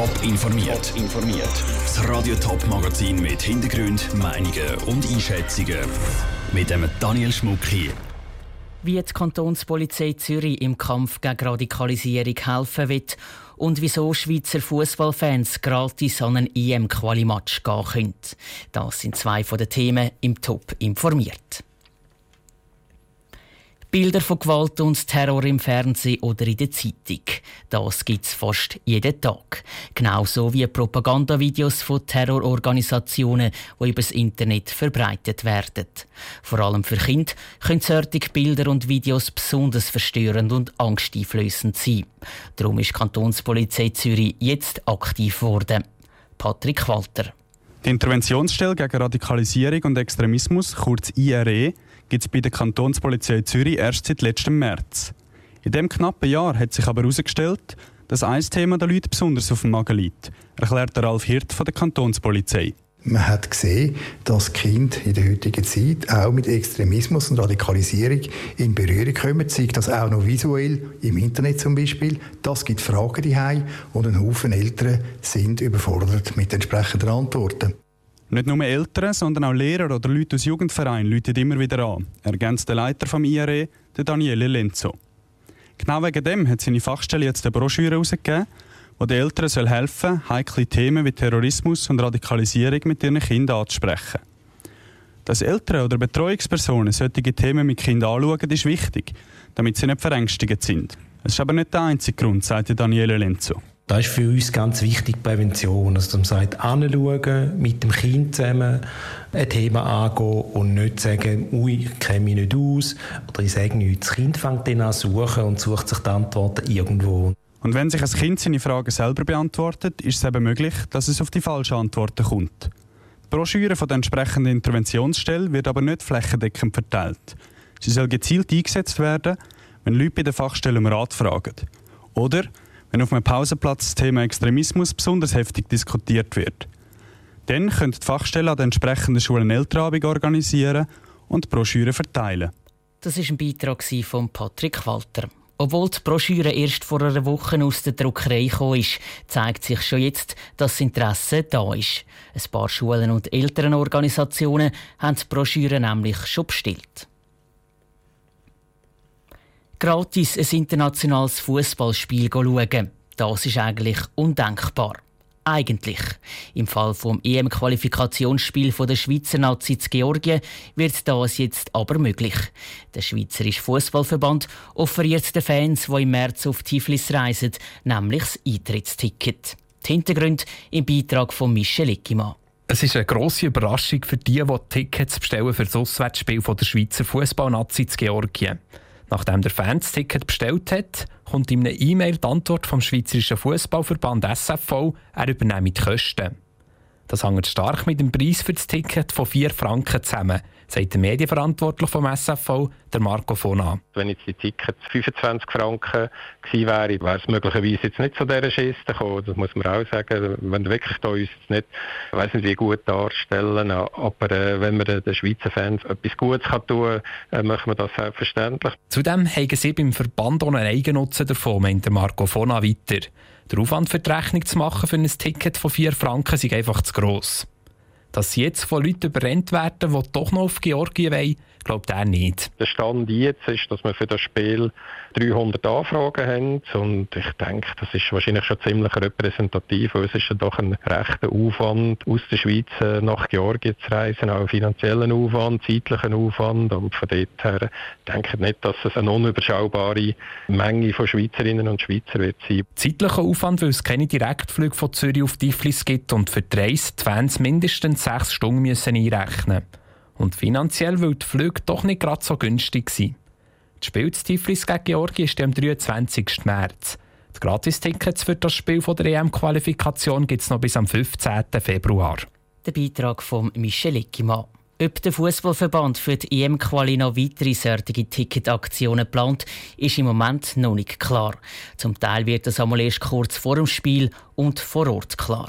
Top informiert. informiert. Das Radio Top Magazin mit Hintergrund, Meinungen und Einschätzungen mit dem Daniel Schmuck hier. Wie die Kantonspolizei Zürich im Kampf gegen Radikalisierung helfen wird und wieso Schweizer Fußballfans gratis an einen EM-Qualimatch gehen können. Das sind zwei von den Themen im Top informiert. Bilder von Gewalt und Terror im Fernsehen oder in der Zeitung. Das gibt es fast jeden Tag. Genauso wie Propagandavideos von Terrororganisationen, die über das Internet verbreitet werden. Vor allem für Kinder können solche Bilder und Videos besonders verstörend und angsteinflößend sein. Darum ist die Kantonspolizei Zürich jetzt aktiv geworden. Patrick Walter. Die Interventionsstelle gegen Radikalisierung und Extremismus, kurz IRE, gibt es bei der Kantonspolizei Zürich erst seit letztem März. In dem knappen Jahr hat sich aber herausgestellt, dass ein Thema den Leuten besonders auf dem Magen liegt, erklärt Ralf Hirt von der Kantonspolizei. Man hat gesehen, dass Kinder in der heutigen Zeit auch mit Extremismus und Radikalisierung in Berührung kommen. Zeigt das auch noch visuell im Internet zum Beispiel. Das gibt Fragen die und ein Haufen Eltern sind überfordert mit entsprechenden Antworten. Nicht nur Eltern, sondern auch Lehrer oder Leute aus Jugendvereinen läuten immer wieder an, ergänzt der Leiter vom IRE, der Daniele Lenzo. Genau wegen dem hat seine Fachstelle jetzt eine Broschüre herausgegeben, die den Eltern soll helfen heikle Themen wie Terrorismus und Radikalisierung mit ihren Kindern anzusprechen. Dass Eltern oder Betreuungspersonen solche Themen mit Kindern anschauen, ist wichtig, damit sie nicht verängstigt sind. Es ist aber nicht der einzige Grund, sagt Daniele Lenzo. Da ist für uns ganz wichtig Prävention. Also, man sagt, anschauen, mit dem Kind zusammen ein Thema angehen und nicht sagen, ui, ich kenne mich nicht aus oder ich sage nichts. Das Kind fängt dann an zu suchen und sucht sich die Antworten irgendwo. Und wenn sich ein Kind seine Fragen selber beantwortet, ist es eben möglich, dass es auf die falschen Antworten kommt. Die Broschüre von der entsprechenden Interventionsstelle wird aber nicht flächendeckend verteilt. Sie soll gezielt eingesetzt werden, wenn Leute bei der Fachstelle um Rat fragen. Oder wenn auf einem Pausenplatz das Thema Extremismus besonders heftig diskutiert wird. Dann können die Fachstellen an den entsprechenden Schulen Elternabend organisieren und Broschüren verteilen. Das ist ein Beitrag von Patrick Walter. Obwohl die Broschüre erst vor einer Woche aus der Druckerei gekommen ist, zeigt sich schon jetzt, dass das Interesse da ist. Ein paar Schulen und Elternorganisationen haben die Broschüre nämlich schon bestellt gratis ein internationales Fußballspiel schauen. Das ist eigentlich undenkbar. Eigentlich. Im Fall vom EM-Qualifikationsspiel der Schweizer Nazi zu Georgien wird das jetzt aber möglich. Der Schweizerische Fußballverband offeriert den Fans, die im März auf Tiflis reisen, nämlich das Eintrittsticket. Die Hintergründe im Beitrag von Michel Ickimann. Es ist eine grosse Überraschung für die, die Tickets bestellen für das Auswärtsspiel der Schweizer Fußballnazi zu Georgien. Nachdem der Fan das Ticket bestellt hat, kommt ihm eine E-Mail die Antwort vom Schweizerischen Fußballverband SFV, er übernehme die Kosten. Das hängt stark mit dem Preis für das Ticket von 4 Franken zusammen, sagt der Medienverantwortliche vom SFV, der Marco Fona. Wenn jetzt die Tickets 25 Franken gewesen wären, wäre es möglicherweise jetzt nicht zu dieser Geste gekommen. Das muss man auch sagen. Wenn wir wirklich da uns nicht, ich weiss nicht, wie gut darstellen, aber äh, wenn wir den Schweizer Fans etwas Gutes kann tun kann, äh, machen wir das selbstverständlich. Zudem haben sie beim Verband ohne Eigennutzen davon, meint Marco Fona weiter. Der Aufwand für die Rechnung zu machen für ein Ticket von 4 Franken ist einfach zu gross. Dass sie jetzt von Leuten überrennt werden, die doch noch auf Georgien wollen, glaubt er nicht. Der Stand jetzt ist, dass wir für das Spiel 300 Anfragen haben und ich denke, das ist wahrscheinlich schon ziemlich repräsentativ, weil es ist ja doch ein rechter Aufwand, aus der Schweiz äh, nach Georgien zu reisen, auch finanziellen Aufwand, zeitlichen Aufwand und von dort her denke ich nicht, dass es eine unüberschaubare Menge von Schweizerinnen und Schweizer wird sein. Zeitlicher Aufwand, weil es keine Direktflüge von Zürich auf Tiflis gibt und für die Reise die Fans mindestens sechs Stunden müssen einrechnen. Und finanziell, weil die Flüge doch nicht gerade so günstig sind. Das Spiel zu Tiflis gegen Georgien ist am 23. März. Die Gratistickets für das Spiel der EM-Qualifikation gibt es noch bis am 15. Februar. Der Beitrag von Michel Ickimann. Ob der Fußballverband für die EM-Quali noch weitere solche Ticketaktionen plant, ist im Moment noch nicht klar. Zum Teil wird das einmal erst kurz vor dem Spiel und vor Ort klar.